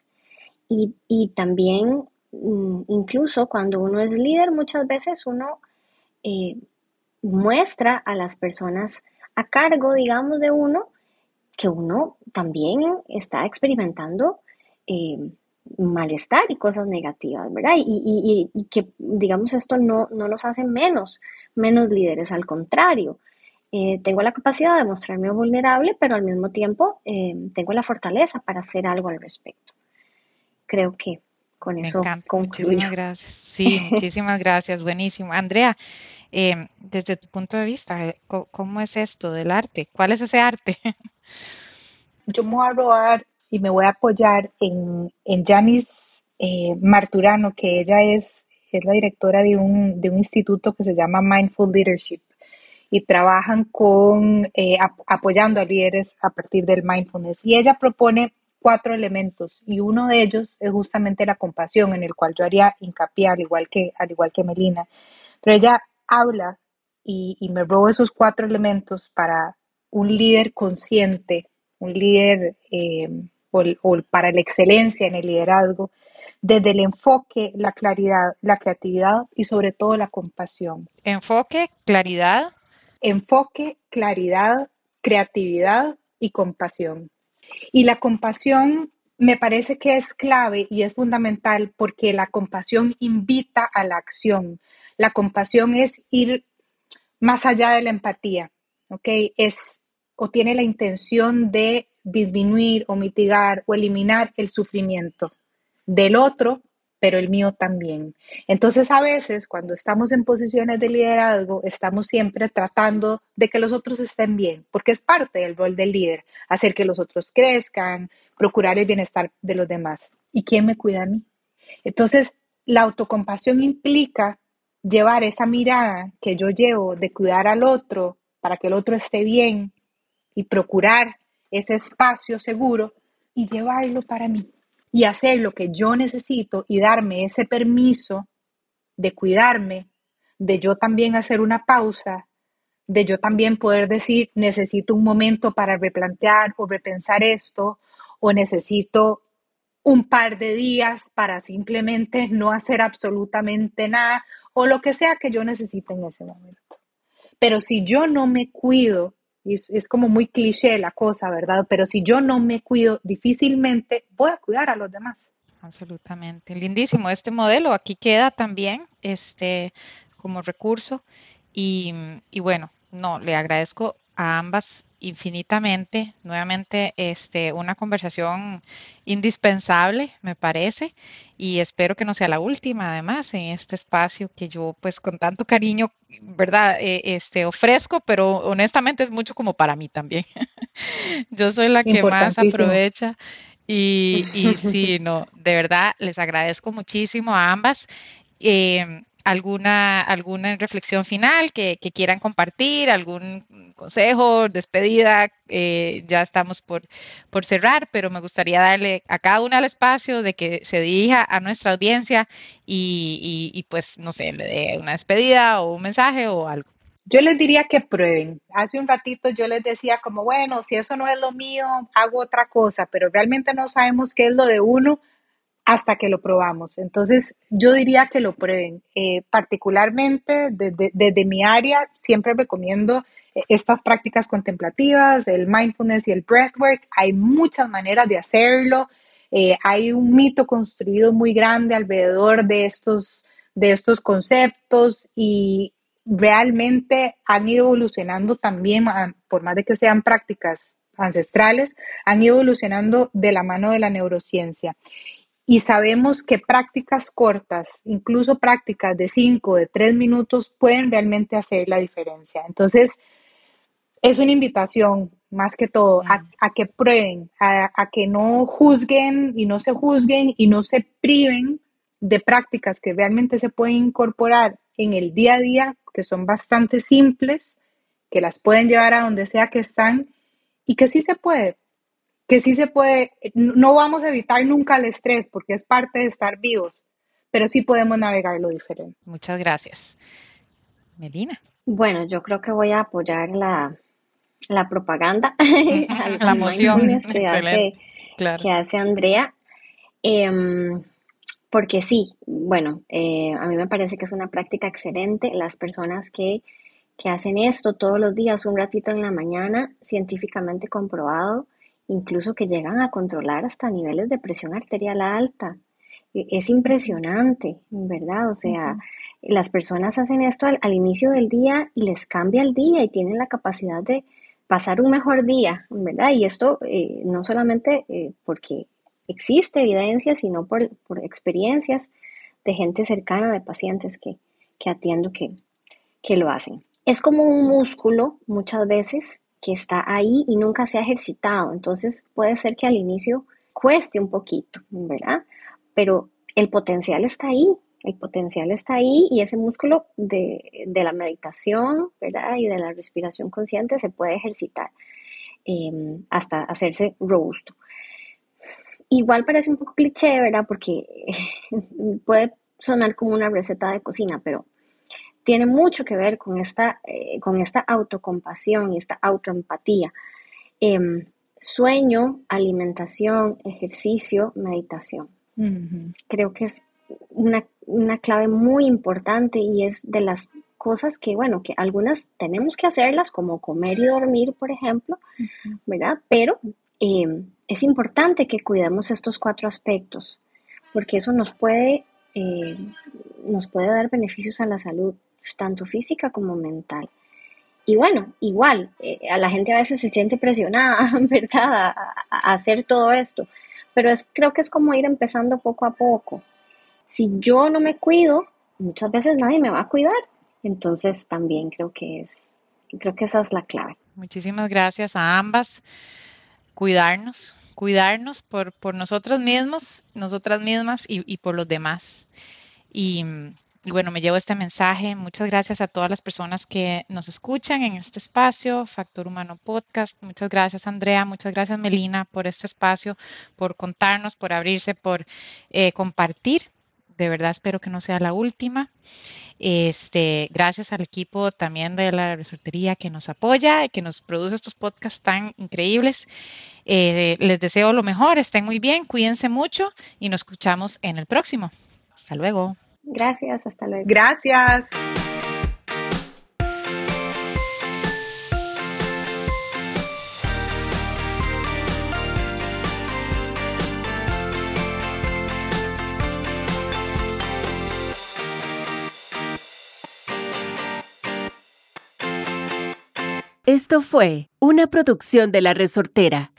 y, también mm, incluso cuando uno es líder muchas veces uno eh, muestra a las personas a cargo, digamos, de uno que uno también está experimentando eh, malestar y cosas negativas, ¿verdad? Y, que, digamos, esto no, no nos hace menos, menos líderes, al contrario, eh, tengo la capacidad de mostrarme vulnerable, pero al mismo tiempo eh, tengo la fortaleza para hacer algo al respecto. creo que con Me eso encanta. concluyo. Muchísimas gracias. Sí, *laughs* muchísimas gracias. Buenísimo. Andrea, em, desde tu punto de vista, eh, ¿cómo es esto del arte? ¿Cuál es ese arte? *laughs* Yo me voy a robar y me voy a apoyar en, en Janice eh, Marturano, que ella es, es la directora de un, de un instituto que se llama Mindful Leadership y trabajan con eh, ap- apoyando a líderes a partir del mindfulness. Y ella propone cuatro elementos y uno de ellos es justamente la compasión, en el cual yo haría hincapié, al igual que, al igual que Melina. Pero ella habla y, y me robo esos cuatro elementos para un líder consciente, un líder eh, o, o para la excelencia en el liderazgo, desde el enfoque, la claridad, la creatividad y sobre todo la compasión. Enfoque, claridad. Enfoque, claridad, creatividad y compasión. Y la compasión me parece que es clave y es fundamental porque la compasión invita a la acción. La compasión es ir más allá de la empatía, ¿ok? Es o tiene la intención de disminuir o mitigar o eliminar el sufrimiento del otro, pero el mío también. Entonces, a veces, cuando estamos en posiciones de liderazgo, estamos siempre tratando de que los otros estén bien, porque es parte del rol del líder, hacer que los otros crezcan, procurar el bienestar de los demás. ¿Y quién me cuida a mí? Entonces, la autocompasión implica llevar esa mirada que yo llevo de cuidar al otro para que el otro esté bien y procurar ese espacio seguro y llevarlo para mí y hacer lo que yo necesito y darme ese permiso de cuidarme, de yo también hacer una pausa, de yo también poder decir, necesito un momento para replantear o repensar esto, o necesito un par de días para simplemente no hacer absolutamente nada, o lo que sea que yo necesite en ese momento. Pero si yo no me cuido, es, es, como muy cliché la cosa, ¿verdad? Pero si yo no me cuido, difícilmente voy a cuidar a los demás. Absolutamente. Lindísimo. Este modelo aquí queda también este, como recurso. Y, y bueno, no, le agradezco a ambas infinitamente. Nuevamente, este, una conversación indispensable, me parece, y espero que no sea la última, además, en este espacio que yo, pues, con tanto cariño, ¿verdad? Eh, este, ofrezco, pero honestamente es mucho como para mí también. *laughs* yo soy la que más aprovecha. Y, y *laughs* sí, no, de verdad, les agradezco muchísimo a ambas. Eh, alguna, alguna reflexión final que, quieran compartir, algún consejo, despedida, eh, ya estamos por, por cerrar, pero me gustaría darle a cada una el espacio de que se dirija a nuestra audiencia y, y pues, no sé, le dé una despedida o un mensaje o algo. Yo les diría que prueben. Hace un ratito yo les decía como, bueno, si eso no es lo mío, hago otra cosa, pero realmente no sabemos qué es lo de uno hasta que lo probamos. Entonces, yo diría que lo prueben. Eh, particularmente desde, desde, mi área, siempre recomiendo estas prácticas contemplativas, el mindfulness y el breathwork. Hay muchas maneras de hacerlo. Eh, hay un mito construido muy grande alrededor de estos, de estos conceptos y realmente han ido evolucionando también, por más de que sean prácticas ancestrales, han ido evolucionando de la mano de la neurociencia y sabemos que prácticas cortas, incluso prácticas de 5, de 3 minutos, pueden realmente hacer la diferencia. Entonces, es una invitación, más que todo, a, a que prueben, a, a, que no juzguen y no se juzguen y no se priven de prácticas que realmente se pueden incorporar en el día a día, que son bastante simples, que las pueden llevar a donde sea que están y que sí se puede, que sí se puede, no vamos a evitar nunca el estrés porque es parte de estar vivos, pero sí podemos navegarlo diferente. Muchas gracias. Melina. Bueno, yo creo que voy a apoyar la, la propaganda, *laughs* la moción que hace, claro. que hace Andrea. Eh, porque sí, bueno, eh, a mí me parece que es una práctica excelente. Las personas que, que hacen esto todos los días, un ratito en la mañana, científicamente comprobado, incluso que llegan a controlar hasta niveles de presión arterial alta. Es impresionante, ¿verdad? O sea, uh -huh. las personas hacen esto al, al, inicio del día y les cambia el día y tienen la capacidad de pasar un mejor día, ¿verdad? Y esto eh, no solamente eh, porque existe evidencia, sino por, experiencias de gente cercana, de pacientes que, atiendo que, que lo hacen. Es como un músculo muchas veces que está ahí y nunca se ha ejercitado, entonces puede ser que al inicio cueste un poquito, ¿verdad? Pero el potencial está ahí, el potencial está ahí y ese músculo de, la meditación, ¿verdad? Y de la respiración consciente se puede ejercitar em, hasta hacerse robusto. Igual parece un poco cliché, ¿verdad? Porque *laughs* puede sonar como una receta de cocina, pero tiene mucho que ver con esta, eh, con esta autocompasión y esta autoempatía. Em, sueño, alimentación, ejercicio, meditación. Creo que es una, clave muy importante y es de las cosas que, bueno, que algunas tenemos que hacerlas, como comer y dormir, por ejemplo, ¿verdad? Pero em, es importante que cuidemos estos cuatro aspectos, porque eso nos puede, eh, nos puede dar beneficios a la salud, tanto física como mental. Y bueno, igual, eh, a la gente a veces se siente presionada, *laughs* ¿verdad?, a, hacer todo esto, pero es, creo que es como ir empezando poco a poco. Si yo no me cuido, muchas veces nadie me va a cuidar. Entonces también creo que es, creo que esa es la clave. Muchísimas gracias a ambas. Cuidarnos, cuidarnos por, por nosotros mismos, nosotras mismas y, y por los demás. Y y bueno, me llevo este mensaje. Muchas gracias a todas las personas que nos escuchan en este espacio, Factor Humano Podcast. Muchas gracias, Andrea. Muchas gracias, Melina, por este espacio, por contarnos, por abrirse, por eh, compartir. De verdad espero que no sea la última. Este, gracias al equipo también de la resortería que nos apoya y que nos produce estos podcasts tan increíbles. Eh, les deseo lo mejor, estén muy bien, cuídense mucho y nos escuchamos en el próximo. Hasta luego. Gracias, hasta luego. Gracias. Esto fue una producción de La Resortera.